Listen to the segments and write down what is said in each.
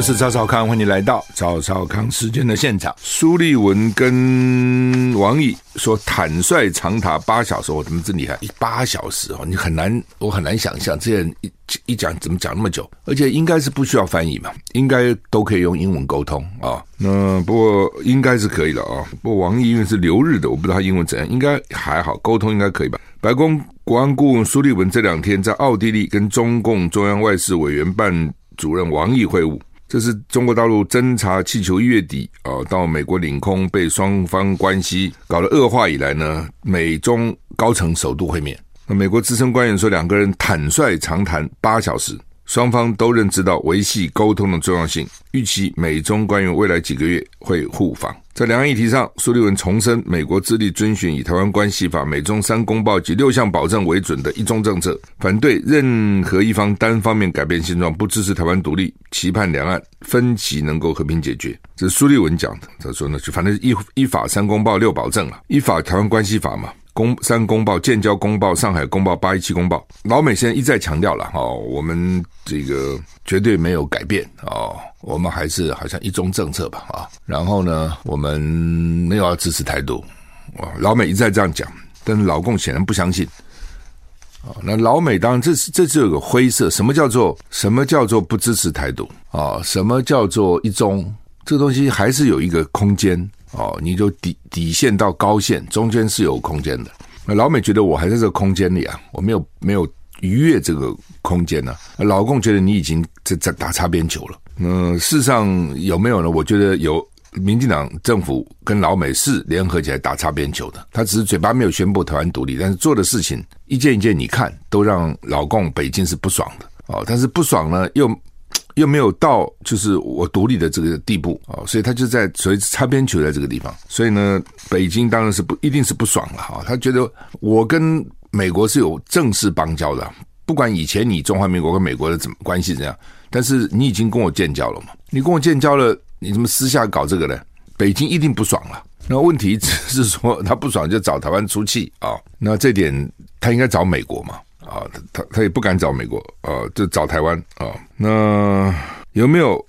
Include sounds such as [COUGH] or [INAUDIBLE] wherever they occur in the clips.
我是赵少康，欢迎来到赵少康时间的现场。苏立文跟王毅说坦率长达八小时，我怎么这么厉害？一八小时哦，你很难，我很难想象这人一一讲怎么讲那么久，而且应该是不需要翻译嘛，应该都可以用英文沟通啊。那不过应该是可以的啊。不过王毅因为是留日的，我不知道他英文怎样，应该还好，沟通应该可以吧？白宫国安顾问苏立文这两天在奥地利跟中共中央外事委员办主任王毅会晤。这是中国大陆侦察气球一月底啊到美国领空被双方关系搞得恶化以来呢，美中高层首度会面。那美国资深官员说，两个人坦率长谈八小时。双方都认知到维系沟通的重要性，预期美中官员未来几个月会互访。在两岸议题上，苏立文重申美国致力遵循以台湾关系法、美中三公报及六项保证为准的一中政策，反对任何一方单方面改变现状，不支持台湾独立，期盼两岸分歧能够和平解决。这是苏立文讲的。他说呢，就反正依依法三公报六保证了，依法台湾关系法嘛。公三公报、建交公报、上海公报、八一七公报，老美现在一再强调了哦，我们这个绝对没有改变哦，我们还是好像一中政策吧啊，然后呢，我们没有要支持台独啊，老美一再这样讲，但是老共显然不相信啊。那老美当然这是这是有个灰色，什么叫做什么叫做不支持台独啊？什么叫做一中？这东西还是有一个空间。哦，你就底底线到高线中间是有空间的。那老美觉得我还在这个空间里啊，我没有没有逾越这个空间呢、老共觉得你已经在在打擦边球了。嗯，事实上有没有呢？我觉得有。民进党政府跟老美是联合起来打擦边球的。他只是嘴巴没有宣布台湾独立，但是做的事情一件一件，你看都让老共北京是不爽的。哦，但是不爽呢又。又没有到就是我独立的这个地步啊，所以他就在所以擦边球在这个地方，所以呢，北京当然是不一定是不爽了哈，他觉得我跟美国是有正式邦交的，不管以前你中华民国跟美国的怎么关系怎样，但是你已经跟我建交了嘛，你跟我建交了，你怎么私下搞这个呢？北京一定不爽了。那问题只是说他不爽就找台湾出气啊，那这点他应该找美国嘛。啊，他他他也不敢找美国，啊，就找台湾啊。那有没有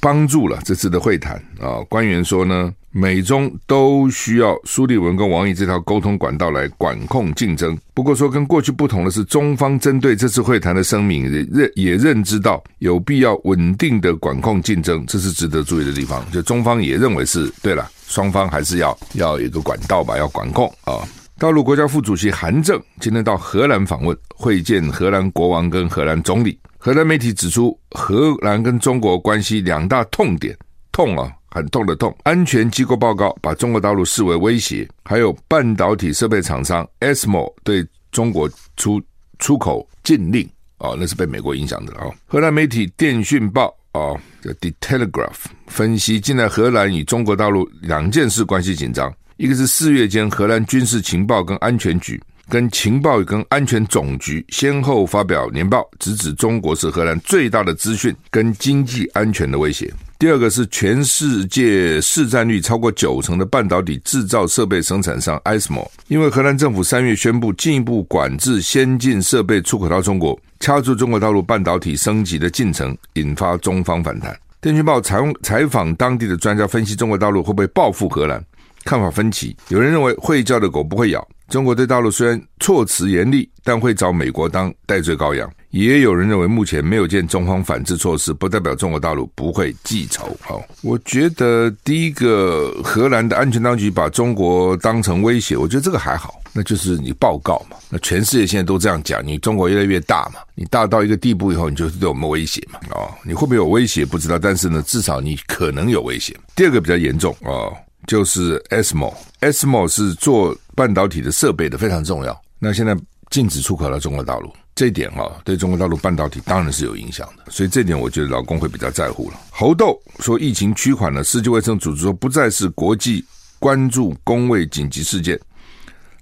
帮助了这次的会谈啊？官员说呢，美中都需要苏立文跟王毅这条沟通管道来管控竞争。不过说跟过去不同的是，中方针对这次会谈的声明也认也认知到有必要稳定的管控竞争，这是值得注意的地方。就中方也认为是对了，双方还是要要有一个管道吧，要管控啊。大陆国家副主席韩正今天到荷兰访问，会见荷兰国王跟荷兰总理。荷兰媒体指出，荷兰跟中国关系两大痛点，痛啊，很痛的痛。安全机构报告把中国大陆视为威胁，还有半导体设备厂商 ASML 对中国出出口禁令啊，那是被美国影响的啊。荷兰媒体电讯报啊，叫 The Telegraph 分析，近来荷兰与中国大陆两件事关系紧张。一个是四月间，荷兰军事情报跟安全局、跟情报跟安全总局先后发表年报，直指中国是荷兰最大的资讯跟经济安全的威胁。第二个是全世界市占率超过九成的半导体制造设备生产商 ASML，因为荷兰政府三月宣布进一步管制先进设备出口到中国，掐住中国大陆半导体升级的进程，引发中方反弹。电讯报采采访当地的专家分析，中国大陆会不会报复荷兰？看法分歧，有人认为会叫的狗不会咬。中国对大陆虽然措辞严厉，但会找美国当代罪羔羊。也有人认为，目前没有见中方反制措施，不代表中国大陆不会记仇。好，我觉得第一个，荷兰的安全当局把中国当成威胁，我觉得这个还好，那就是你报告嘛。那全世界现在都这样讲，你中国越来越大嘛，你大到一个地步以后，你就是对我们威胁嘛。哦，你会不会有威胁不知道，但是呢，至少你可能有威胁。第二个比较严重哦。就是 ASML，ASML 是做半导体的设备的，非常重要。那现在禁止出口到中国大陆，这一点哈，对中国大陆半导体当然是有影响的。所以这点我觉得老公会比较在乎了。猴痘说疫情趋缓了，世界卫生组织说不再是国际关注公卫紧急事件。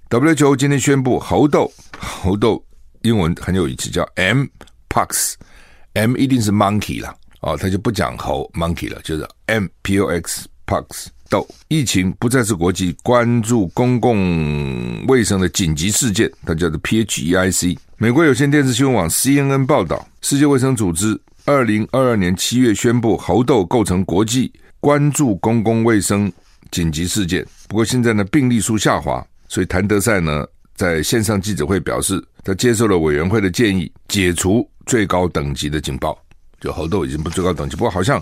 WHO 今天宣布猴痘，猴痘英文很有意思，叫 Mpox，M 一定是 monkey 了哦，他就不讲猴 monkey 了，就是 M P O X。Pox 豆，疫情不再是国际关注公共卫生的紧急事件，它叫做 PHEIC。美国有线电视新闻网 CNN 报道，世界卫生组织二零二二年七月宣布猴痘构成国际关注公共卫生紧急事件。不过现在呢，病例数下滑，所以谭德赛呢在线上记者会表示，他接受了委员会的建议，解除最高等级的警报。就猴痘已经不最高等级，不过好像。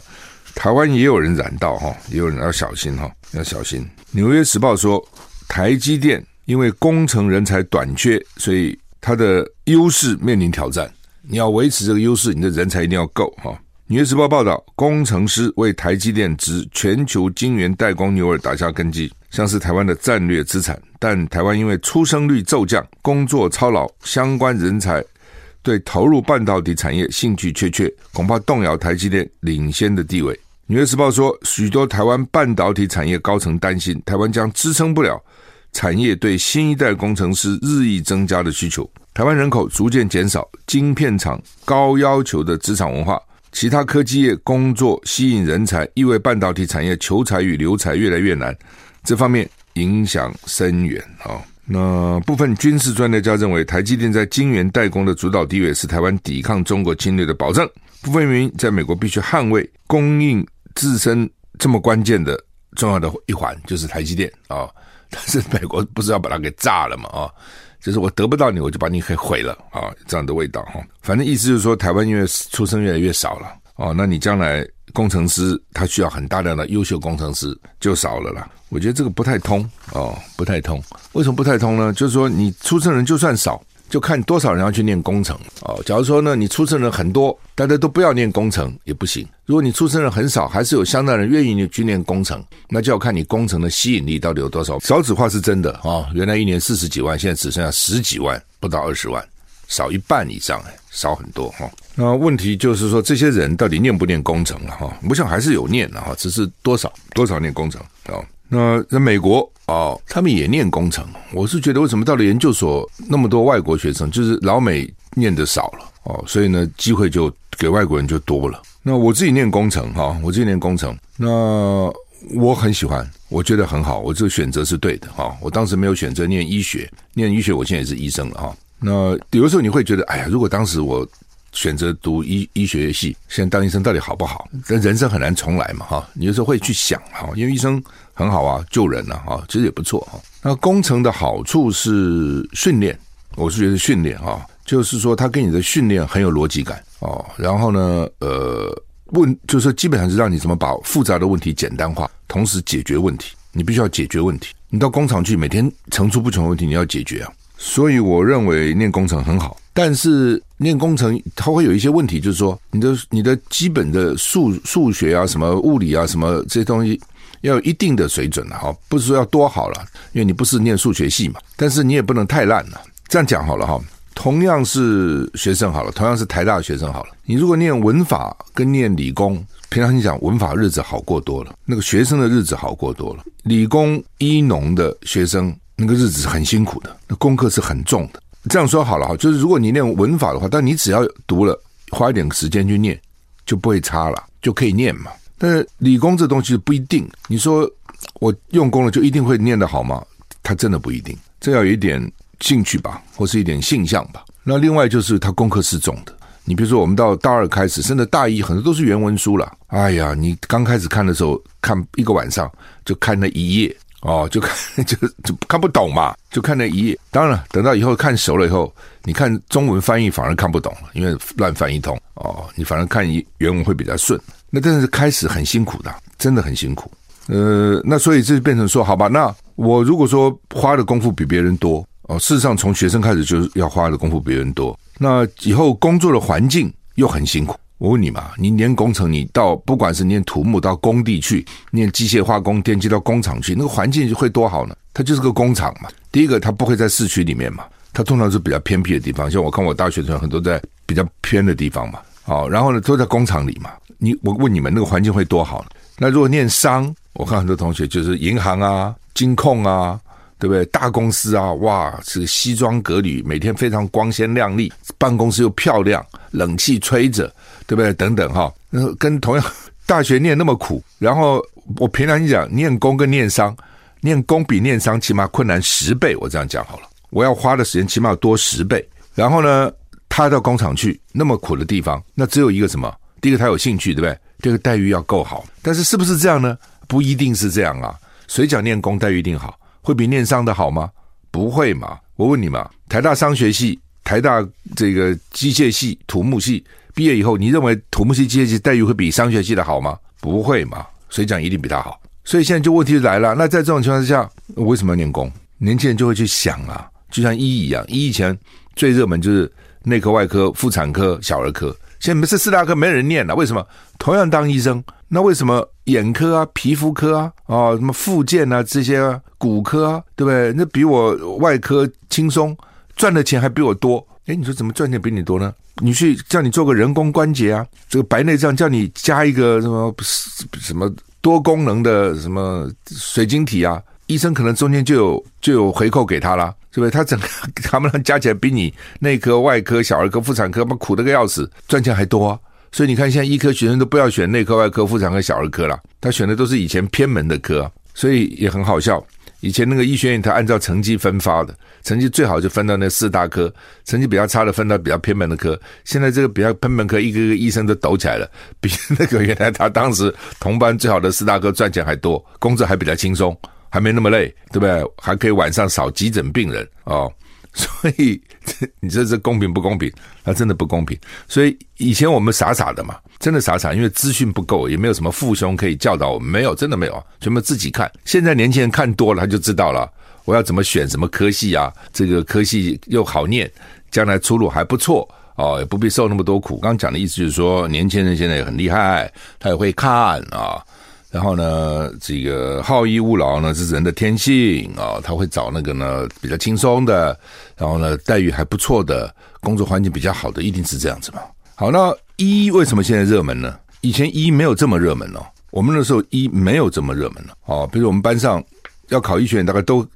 台湾也有人染到哈，也有人要小心哈，要小心。纽约时报说，台积电因为工程人才短缺，所以它的优势面临挑战。你要维持这个优势，你的人才一定要够哈。纽约时报报道，工程师为台积电之全球晶圆代工牛耳打下根基，像是台湾的战略资产。但台湾因为出生率骤降，工作操劳，相关人才。对投入半导体产业兴趣缺缺，恐怕动摇台积电领先的地位。纽约时报说，许多台湾半导体产业高层担心，台湾将支撑不了产业对新一代工程师日益增加的需求。台湾人口逐渐减少，晶片厂高要求的职场文化，其他科技业工作吸引人才，意味半导体产业求才与留才越来越难。这方面影响深远啊。那部分军事专家认为，台积电在晶圆代工的主导地位是台湾抵抗中国侵略的保证。部分原因，在美国必须捍卫供应自身这么关键的重要的一环，就是台积电啊。但是美国不是要把它给炸了嘛啊？就是我得不到你，我就把你给毁了啊，这样的味道哈。反正意思就是说，台湾因为出生越来越少了哦，那你将来。工程师他需要很大量的优秀工程师，就少了啦。我觉得这个不太通哦，不太通。为什么不太通呢？就是说你出生人就算少，就看多少人要去念工程哦。假如说呢，你出生人很多，大家都不要念工程也不行。如果你出生人很少，还是有相当人愿意去念工程，那就要看你工程的吸引力到底有多少。少子化是真的啊、原来一年四十几万，现在只剩下十几万，不到二十万。少一半以上，哎，少很多哈。那问题就是说，这些人到底念不念工程了哈？我想还是有念的哈，只是多少多少念工程啊？那在美国啊，他们也念工程。我是觉得，为什么到了研究所那么多外国学生，就是老美念的少了哦，所以呢，机会就给外国人就多了。那我自己念工程哈，我自己念工程，那我很喜欢，我觉得很好，我这个选择是对的哈。我当时没有选择念医学，念医学，我现在也是医生了哈。那有的时候你会觉得，哎呀，如果当时我选择读医医学系，现在当医生到底好不好？但人生很难重来嘛，哈。你有时候会去想哈，因为医生很好啊，救人啊，哈，其实也不错哈。那工程的好处是训练，我是觉得训练哈，就是说他给你的训练很有逻辑感哦。然后呢，呃，问就是基本上是让你怎么把复杂的问题简单化，同时解决问题。你必须要解决问题。你到工厂去，每天层出不穷的问题你要解决啊。所以我认为念工程很好，但是念工程它会有一些问题，就是说你的你的基本的数数学啊、什么物理啊、什么这些东西要有一定的水准了哈，不是说要多好了，因为你不是念数学系嘛，但是你也不能太烂了。这样讲好了哈，同样是学生好了，同样是台大的学生好了，你如果念文法跟念理工，平常你讲文法日子好过多了，那个学生的日子好过多了，理工医农的学生。那个日子是很辛苦的，那功课是很重的。这样说好了哈，就是如果你念文法的话，但你只要读了，花一点时间去念，就不会差了，就可以念嘛。但是理工这东西不一定，你说我用功了就一定会念得好吗？它真的不一定，这要有一点兴趣吧，或是一点性向吧。那另外就是它功课是重的。你比如说我们到大二开始，甚至大一很多都是原文书了。哎呀，你刚开始看的时候，看一个晚上就看那一页。哦，就看就就看不懂嘛，就看那一页。当然，等到以后看熟了以后，你看中文翻译反而看不懂了，因为乱翻一通。哦，你反而看原文会比较顺。那但是开始很辛苦的，真的很辛苦。呃，那所以这就变成说，好吧，那我如果说花的功夫比别人多，哦，事实上从学生开始就是要花的功夫比别人多，那以后工作的环境又很辛苦。我问你嘛，你念工程，你到不管是念土木到工地去，念机械化工、电机到工厂去，那个环境会多好呢？它就是个工厂嘛。第一个，它不会在市区里面嘛，它通常是比较偏僻的地方。像我看我大学生很多在比较偏的地方嘛。好，然后呢，都在工厂里嘛。你我问你们，那个环境会多好？那如果念商，我看很多同学就是银行啊、金控啊。对不对？大公司啊，哇，是西装革履，每天非常光鲜亮丽，办公室又漂亮，冷气吹着，对不对？等等哈，跟同样大学念那么苦，然后我平常讲，念工跟念商，念工比念商起码困难十倍。我这样讲好了，我要花的时间起码要多十倍。然后呢，他到工厂去那么苦的地方，那只有一个什么？第一个他有兴趣，对不对？这个待遇要够好。但是是不是这样呢？不一定是这样啊。谁讲念工待遇一定好？会比念商的好吗？不会嘛。我问你嘛，台大商学系、台大这个机械系、土木系毕业以后，你认为土木系、机械系待遇会比商学系的好吗？不会嘛。谁讲一定比他好？所以现在就问题就来了。那在这种情况之下，为什么要念工？年轻人就会去想啊，就像医一样，医以前最热门就是内科、外科、妇产科、小儿科。现在没是四大科没人念了，为什么？同样当医生，那为什么眼科啊、皮肤科啊、哦什么附件啊这些啊、骨科啊，对不对？那比我外科轻松，赚的钱还比我多。诶，你说怎么赚钱比你多呢？你去叫你做个人工关节啊，这个白内障叫你加一个什么什么多功能的什么水晶体啊，医生可能中间就有就有回扣给他了，是不是？他整个 [LAUGHS] 他们加起来比你内科、外科、小儿科、妇产科嘛苦的个要死，赚钱还多啊。所以你看，现在医科学生都不要选内科、外科、妇产科、小儿科了，他选的都是以前偏门的科，所以也很好笑。以前那个医学院，他按照成绩分发的，成绩最好就分到那四大科，成绩比较差的分到比较偏门的科。现在这个比较偏门科，一个一个医生都抖起来了，[LAUGHS] 比那个原来他当时同班最好的四大科赚钱还多，工作还比较轻松，还没那么累，对不对？还可以晚上少急诊病人哦。[LAUGHS] 所以你这这公平不公平？它真的不公平。所以以前我们傻傻的嘛，真的傻傻，因为资讯不够，也没有什么父兄可以教导我们，没有，真的没有，全部自己看。现在年轻人看多了，他就知道了，我要怎么选什么科系啊？这个科系又好念，将来出路还不错哦，也不必受那么多苦。刚讲的意思就是说，年轻人现在也很厉害，他也会看啊。然后呢，这个好逸恶劳呢，是人的天性啊、他会找那个呢比较轻松的，然后呢待遇还不错的，工作环境比较好的，一定是这样子嘛。好，那医为什么现在热门呢？以前医没有这么热门哦，我们那时候医没有这么热门了哦。比如我们班上要考医学院，大概都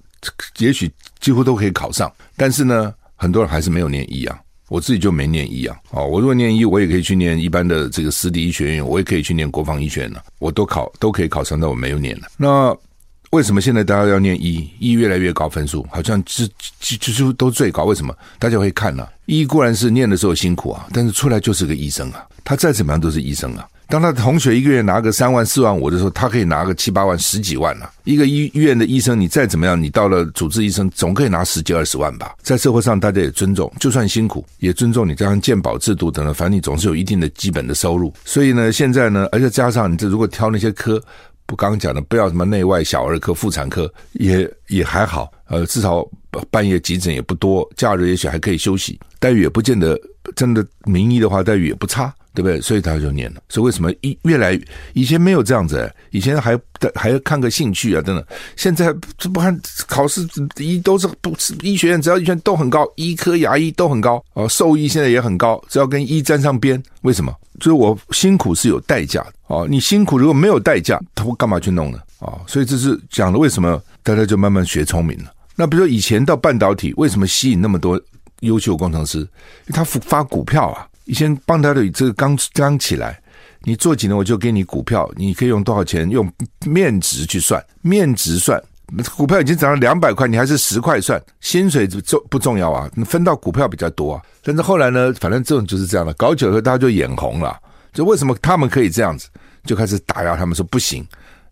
也许几乎都可以考上，但是呢，很多人还是没有念医啊。我自己就没念医啊，哦，我如果念医，我也可以去念一般的这个私立医学院，我也可以去念国防医学院呢，我都考都可以考上，但我没有念了。那为什么现在大家要念医？医越来越高分数，好像就就就都最高。为什么？大家会看呢？医固然是念的时候辛苦啊，但是出来就是个医生啊，他再怎么样都是医生啊。当他的同学一个月拿个三万四万五的时候，他可以拿个七八万十几万了、一个医医院的医生，你再怎么样，你到了主治医生，总可以拿十几二十万吧？在社会上，大家也尊重，就算辛苦，也尊重你。这样健保制度等等，反正你总是有一定的基本的收入。所以呢，现在呢，而且加上你这如果挑那些科，不刚讲的，不要什么内外小儿科、妇产科，也也还好。呃，至少半夜急诊也不多，假日也许还可以休息，待遇也不见得真的名医的话，待遇也不差。对不对？所以他就念了。所以为什么一越来以前没有这样子？以前还还要看个兴趣啊，等等。现在这不看考试，医都是不是医学院，只要医学院都很高，医科、牙医都很高哦，兽医现在也很高，只要跟医沾上边，为什么？就是我辛苦是有代价的哦。你辛苦如果没有代价，他会干嘛去弄呢？啊，所以这是讲了为什么大家就慢慢学聪明了。那比如说以前到半导体，为什么吸引那么多优秀工程师？因为他发股票啊。以前半导体这个刚刚起来，你做几年我就给你股票，你可以用多少钱？用面值去算，面值算，股票已经涨了两百块，你还是十块算，薪水重不重要啊？分到股票比较多啊。但是后来呢，反正这种就是这样的，搞久了大家就眼红了，就为什么他们可以这样子，就开始打压他们说不行。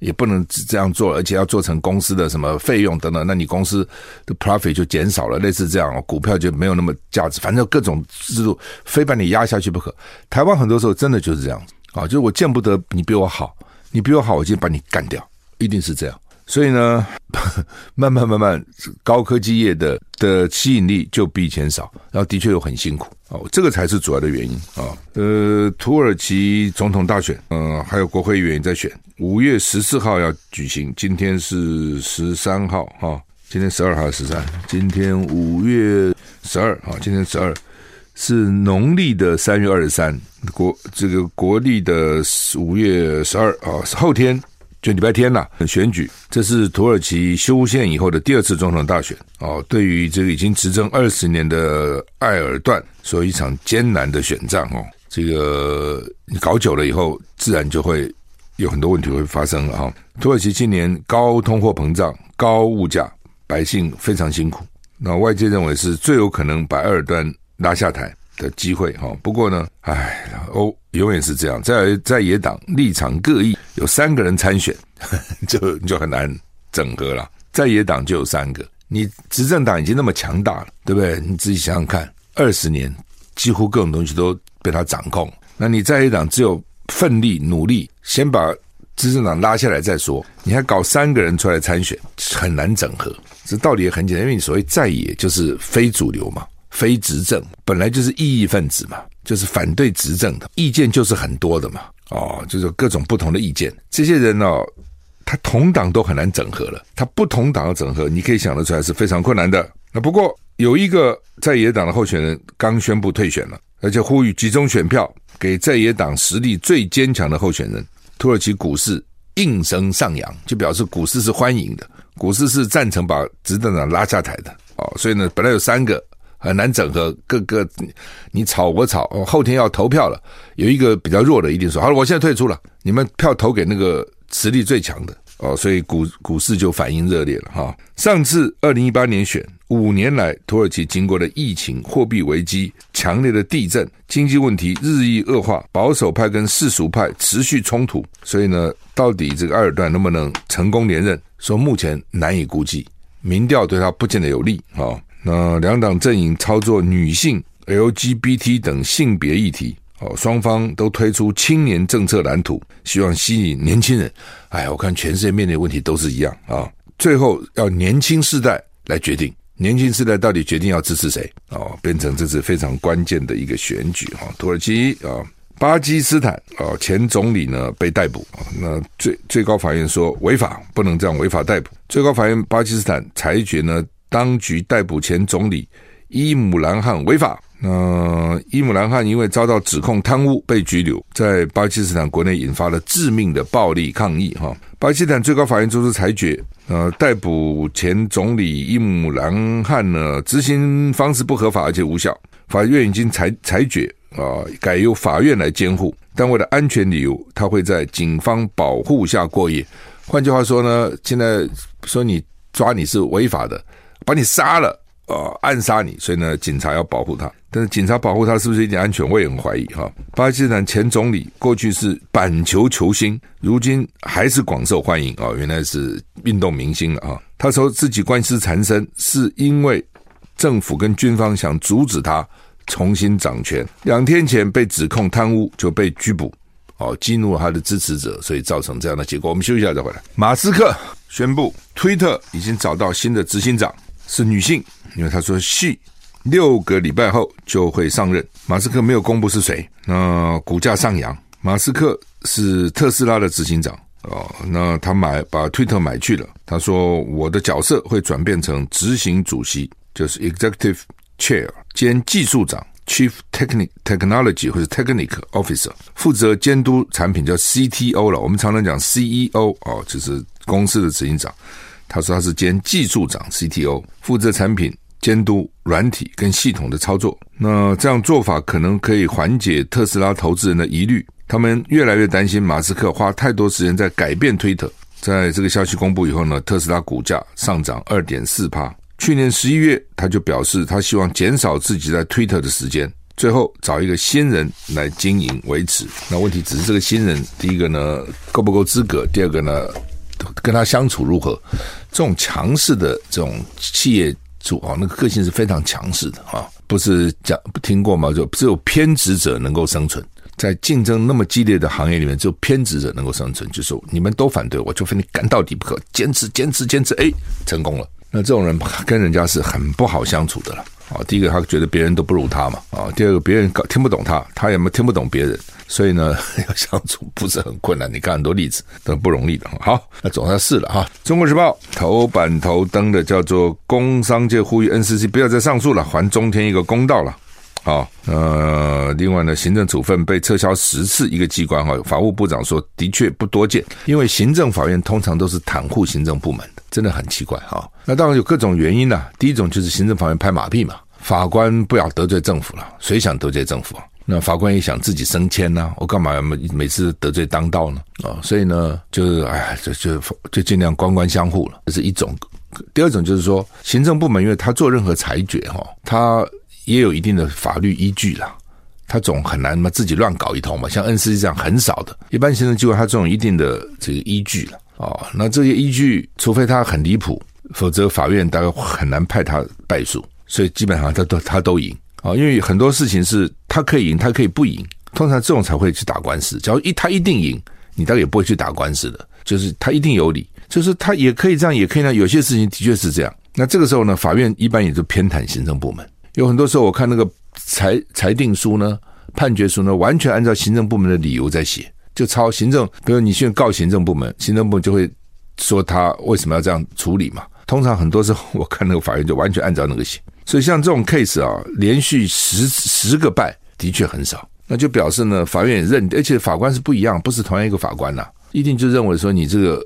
也不能这样做，而且要做成公司的什么费用等等，那你公司的 profit 就减少了，类似这样，股票就没有那么价值。反正各种制度非把你压下去不可。台湾很多时候真的就是这样子啊，就是我见不得你比我好，你比我好，我就把你干掉，一定是这样。所以呢，[LAUGHS] 慢慢慢慢，高科技业的的吸引力就比以前少，然后的确又很辛苦哦，这个才是主要的原因啊。呃，土耳其总统大选，嗯、还有国会议员在选，五月十四号要举行，今天是十三号哈，今天十二号十三，今天五月十二啊，今天十二是农历的三月二十三，国这个国历的五月十二啊，后天。就礼拜天呐，选举，这是土耳其修宪以后的第二次总统大选哦。对于这个已经执政二十年的埃尔段，说一场艰难的选战哦。这个你搞久了以后，自然就会有很多问题会发生了哈。土耳其今年高通货膨胀、高物价，百姓非常辛苦。那外界认为是最有可能把埃尔段拉下台的机会哈。不过呢，唉，欧永远是这样，在在野党立场各异，有三个人参选，[LAUGHS] 就就很难整合了。在野党就有三个，你执政党已经那么强大了，对不对？你自己想想看，二十年几乎各种东西都被他掌控，那你在野党只有奋力努力，先把执政党拉下来再说。你还搞三个人出来参选，很难整合。这道理也很简单，因为你所谓在野就是非主流嘛，非执政，本来就是异议分子嘛，就是反对执政的，意见就是很多的嘛。哦，就是各种不同的意见，这些人哦。他同党都很难整合了，他不同党的整合，你可以想得出来是非常困难的。那不过有一个在野党的候选人刚宣布退选了，而且呼吁集中选票给在野党实力最坚强的候选人。土耳其股市应声上扬，就表示股市是欢迎的，股市是赞成把执政党拉下台的。哦，所以呢，本来有三个很难整合，各个你吵我吵，后天要投票了，有一个比较弱的一定说好了，我现在退出了，你们票投给那个。实力最强的哦，所以股股市就反应热烈了哈。上次二零一八年选五年来，土耳其经过了疫情、货币危机、强烈的地震、经济问题日益恶化，保守派跟世俗派持续冲突，所以呢，到底这个埃尔段能不能成功连任？说目前难以估计，民调对他不见得有利啊。那两党阵营操作女性、LGBT 等性别议题。哦，双方都推出青年政策蓝图，希望吸引年轻人。哎，我看全世界面临问题都是一样啊。最后要年轻世代来决定，年轻世代到底决定要支持谁？哦，变成这是非常关键的一个选举哈。土耳其啊，巴基斯坦啊，前总理呢被逮捕，那最最高法院说违法，不能这样违法逮捕。最高法院巴基斯坦裁决呢，当局逮捕前总理伊姆兰汗违法。那伊姆兰汗因为遭到指控贪污被拘留，在巴基斯坦国内引发了致命的暴力抗议。哈，巴基斯坦最高法院作出裁决，呃，逮捕前总理伊姆兰汗呢，执行方式不合法而且无效。法院已经裁裁决啊，改由法院来监护，但为了安全理由，他会在警方保护下过夜。换句话说呢，现在说你抓你是违法的，把你杀了。呃，暗杀你，所以呢，警察要保护他。但是警察保护他是不是一点安全，我也很怀疑哈。巴基斯坦前总理过去是板球球星，如今还是广受欢迎啊，原来是运动明星了啊。他说自己官司缠身，是因为政府跟军方想阻止他重新掌权。两天前被指控贪污，就被拘捕，哦，激怒了他的支持者，所以造成这样的结果。我们休息一下再回来。马斯克宣布，推特已经找到新的执行长。是女性，因为他说，she 六个礼拜后就会上任。马斯克没有公布是谁，那股价上扬。马斯克是特斯拉的执行长哦，那他买把推特买去了。他说，我的角色会转变成执行主席，就是 executive chair 兼技术长 chief technic technology 或者 Technic officer，负责监督产品叫 CTO 了。我们常常讲 CEO 哦，就是公司的执行长。他说他是兼技术长 CTO，负责产品监督软体跟系统的操作。那这样做法可能可以缓解特斯拉投资人的疑虑，他们越来越担心马斯克花太多时间在改变推特。在这个消息公布以后呢，特斯拉股价上涨二点四趴。去年十一月，他就表示他希望减少自己在推特的时间，最后找一个新人来经营维持。那问题只是这个新人，第一个呢够不够资格？第二个呢？跟他相处如何？这种强势的这种企业主啊，那个个性是非常强势的啊！不是讲不听过吗？就只有偏执者能够生存，在竞争那么激烈的行业里面，只有偏执者能够生存。就是你们都反对，我就非你干到底不可，坚持坚持坚持，哎，成功了。那这种人跟人家是很不好相处的了啊！第一个，他觉得别人都不如他嘛啊！第二个，别人搞听不懂他，他也没听不懂别人。所以呢，[LAUGHS] 要相处不是很困难。你看很多例子都不容易的。好，那总算是了哈。中国时报头版头登的叫做“工商界呼吁 NCC 不要再上诉了，还中天一个公道了”。好，呃，另外呢，行政处分被撤销十次，一个机关哈，法务部长说的确不多见，因为行政法院通常都是袒护行政部门，真的很奇怪哈。那当然有各种原因呐。第一种就是行政法院拍马屁嘛，法官不要得罪政府了，谁想得罪政府啊？那法官也想自己升迁呐，我干嘛每每次得罪当道呢？啊，所以呢，就是哎，就就就尽量官官相护了，这是一种。第二种就是说，行政部门因为他做任何裁决哈，他也有一定的法律依据啦，他总很难嘛自己乱搞一通嘛。像 NCC 这样很少的，一般行政机构他总有一定的这个依据了哦。那这些依据，除非他很离谱，否则法院大概很难判他败诉。所以基本上他都他都赢啊，因为很多事情是他可以赢，他可以不赢。通常这种才会去打官司。假如一他一定赢，你大概也不会去打官司的。就是他一定有理，就是他也可以这样，也可以那。有些事情的确是这样。那这个时候呢，法院一般也就偏袒行政部门。有很多时候我看那个裁裁定书呢、判决书呢，完全按照行政部门的理由在写，就抄行政。比如你现在告行政部门，行政部门就会说他为什么要这样处理嘛。通常很多时候我看那个法院就完全按照那个写。所以像这种 case 啊，连续十十个败的确很少，那就表示呢，法院也认，而且法官是不一样，不是同样一个法官呐、一定就认为说你这个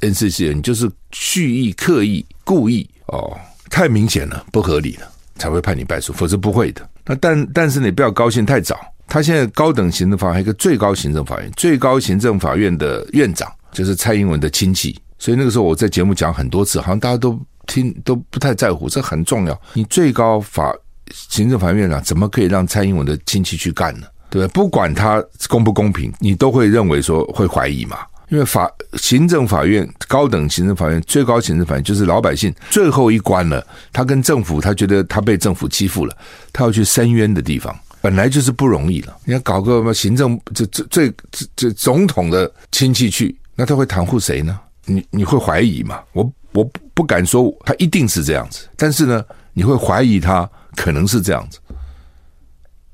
NCC 你就是蓄意、刻意、故意哦，太明显了，不合理了，才会判你败诉，否则不会的。那但但是你不要高兴太早。他现在高等行政法院还有一个最高行政法院，最高行政法院的院长就是蔡英文的亲戚，所以那个时候我在节目讲很多次，好像大家都听 [LAUGHS] 都不太在乎，这很重要。你最高法行政法院院长怎么可以让蔡英文的亲戚去干呢？对，不管他公不公平，你都会认为说会怀疑嘛。因为法行政法院、高等行政法院、最高行政法院就是老百姓最后一关了。他跟政府，他觉得他被政府欺负了，他要去申冤的地方，本来就是不容易了。你要搞个什么行政，这这最这这总统的亲戚去，那他会袒护谁呢？你你会怀疑嘛？我我不敢说他一定是这样子，但是呢，你会怀疑他可能是这样子。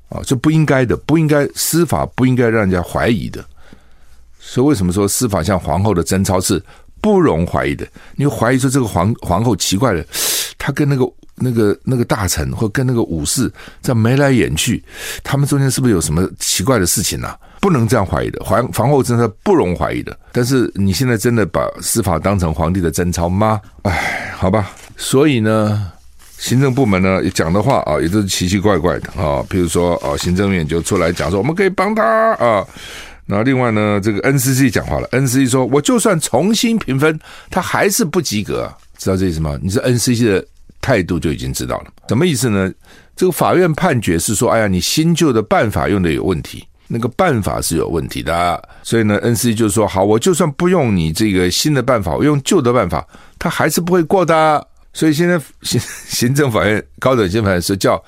啊，这不应该的，不应该司法不应该让人家怀疑的。所以为什么说司法像皇后的贞操是不容怀疑的？你会怀疑说这个皇皇后奇怪了，她跟那个那个那个大臣或跟那个武士在眉来眼去，他们中间是不是有什么奇怪的事情呢？不能这样怀疑的。皇皇后真的不容怀疑的。但是你现在真的把司法当成皇帝的贞操吗？哎，好吧。所以呢。行政部门呢讲的话啊，也都是奇奇怪怪的啊。比如说啊，行政院就出来讲说，我们可以帮他啊。那另外呢，这个 NCC 讲话了，NCC 说，我就算重新评分，他还是不及格，知道这意思吗？你是 NCC 的态度就已经知道了。什么意思呢？这个法院判决是说，哎呀，你新旧的办法用的有问题，那个办法是有问题的。所以呢，NCC 就说，好，我就算不用你这个新的办法，我用旧的办法，他还是不会过的。所以现在行 [LAUGHS] 行政法院高等行政法院是叫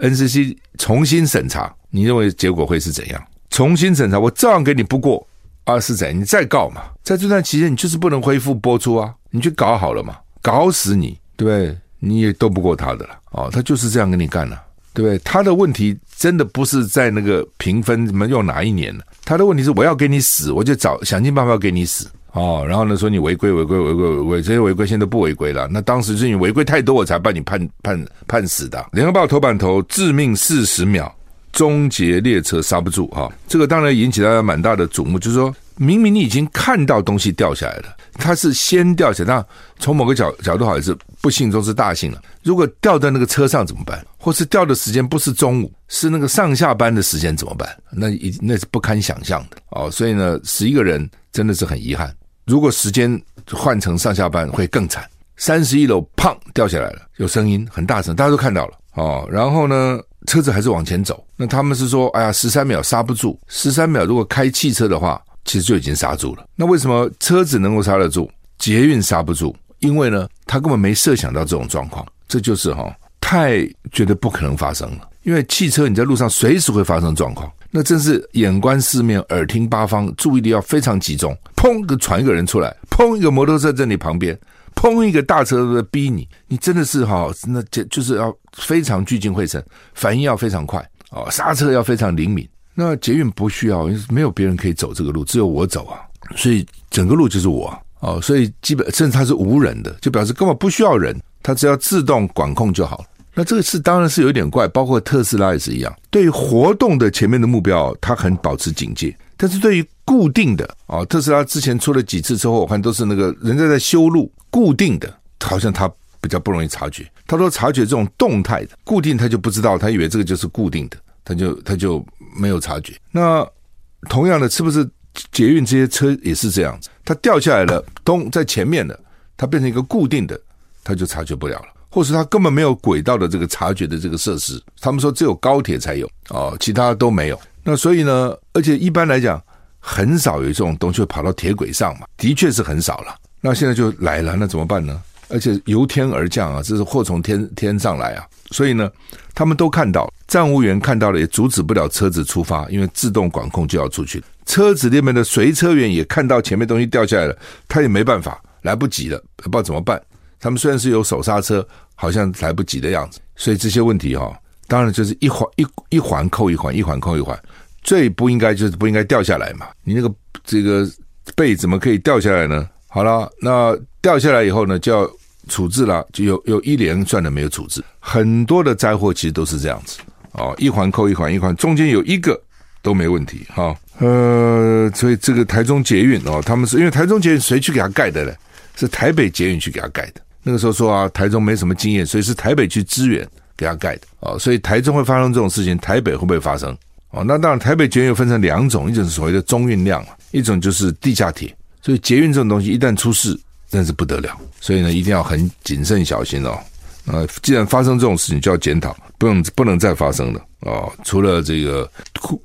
NCC 重新审查，你认为结果会是怎样？重新审查，我照样给你不过啊？是怎样？你再告嘛？在这段期间，你就是不能恢复播出啊！你去搞好了嘛？搞死你，对不对？你也斗不过他的了哦，他就是这样跟你干了，对不对？他的问题真的不是在那个评分怎么用哪一年，他的问题是我要给你死，我就找想尽办法要给你死。哦，然后呢，说你违规违规违规违规，这些违规现在不违规了。那当时是你违规太多，我才把你判判判死的。联合报头版头：致命四十秒，终结列车刹不住。哈、这个当然引起大家蛮大的瞩目。就是说明明你已经看到东西掉下来了，它是先掉下来，那从某个角角度好像是不幸中是大幸了。如果掉在那个车上怎么办？或是掉的时间不是中午，是那个上下班的时间怎么办？那一那是不堪想象的。哦，所以呢，十一个人真的是很遗憾。如果时间换成上下班会更惨，三十一楼砰掉下来了，有声音很大声，大家都看到了哦。然后呢，车子还是往前走。那他们是说，哎呀，十三秒刹不住，十三秒如果开汽车的话，其实就已经刹住了。那为什么车子能够刹得住，捷运刹不住？因为呢，他根本没设想到这种状况，这就是哈、哦，太觉得不可能发生了。因为汽车你在路上随时会发生状况。那真是眼观四面，耳听八方，注意力要非常集中。砰，个传一个人出来，砰，一个摩托车在你旁边，砰，一个大车在逼你，你真的是哈，那就就是要非常聚精会神，反应要非常快哦，刹车要非常灵敏。那捷运不需要，没有别人可以走这个路，只有我走啊，所以整个路就是我哦，所以基本甚至它是无人的，就表示根本不需要人，它只要自动管控就好了。那这个是当然是有点怪，包括特斯拉也是一样。对于活动的前面的目标，它很保持警戒；但是对于固定的啊、特斯拉之前出了几次车祸，我看都是那个人家在修路，固定的，好像他比较不容易察觉。他说察觉这种动态的固定，他就不知道，他以为这个就是固定的。他就他就没有察觉。那同样的，是不是捷运这些车也是这样子？它掉下来了，咚，在前面的，它变成一个固定的，它就察觉不了了，或是它根本没有轨道的这个察觉的这个设施。他们说只有高铁才有哦，其他都没有。那所以呢，而且一般来讲，很少有这种东西会跑到铁轨上嘛，的确是很少了。那现在就来了，那怎么办呢？而且由天而降啊，这是祸从天天上来啊！所以呢，他们都看到，站务员看到了，也阻止不了车子出发，因为自动管控就要出去。车子里面的随车员也看到前面东西掉下来了，他也没办法，来不及了，不知道怎么办。他们虽然是有手刹车，好像来不及的样子。所以这些问题哈、哦，当然就是一环一一环扣一环，一环扣一环。最不应该就是不应该掉下来嘛！你那个这个背怎么可以掉下来呢？好了，那掉下来以后呢，就要处置了，就有有一连串的没有处置。很多的灾祸其实都是这样子哦，一环扣一环，一环中间有一个都没问题哈、呃，所以这个台中捷运哦，他们是因为台中捷运谁去给他盖的呢？是台北捷运去给他盖的。那个时候说啊，台中没什么经验，所以是台北去支援给他盖的哦。所以台中会发生这种事情，台北会不会发生？哦，那当然，台北捷运又分成两种，一种是所谓的中运量，一种就是地下铁。所以捷运这种东西一旦出事，真是不得了。所以呢，一定要很谨慎小心哦。呃，既然发生这种事情，就要检讨，不能不能再发生了哦。除了这个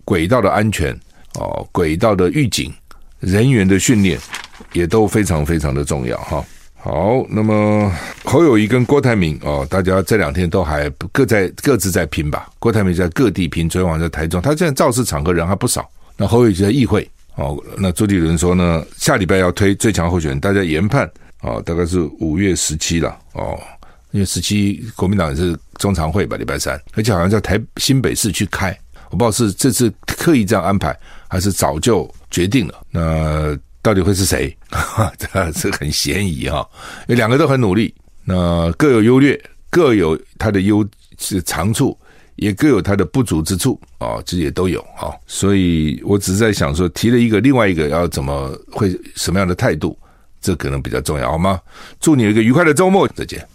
轨道的安全哦，轨道的预警、人员的训练，也都非常非常的重要哈。好，那么侯友宜跟郭台铭哦，大家这两天都还各在各自在拼吧。郭台铭在各地拼，昨天晚上在台中，他现在造势场合人还不少。那侯友宜在议会。哦，那朱立伦说呢，下礼拜要推最强候选人，大家研判哦，大概是五月十七了哦，因为十七国民党也是中常会吧，礼拜三，而且好像在台新北市去开，我不知道是这次刻意这样安排，还是早就决定了。那到底会是谁？[LAUGHS] 这是很嫌疑哈，因为两个都很努力，那各有优劣，各有他的优是长处。也各有它的不足之处啊，这也都有啊，所以我只是在想说，提了一个，另外一个要怎么会什么样的态度，这可能比较重要，好吗？祝你有一个愉快的周末，再见。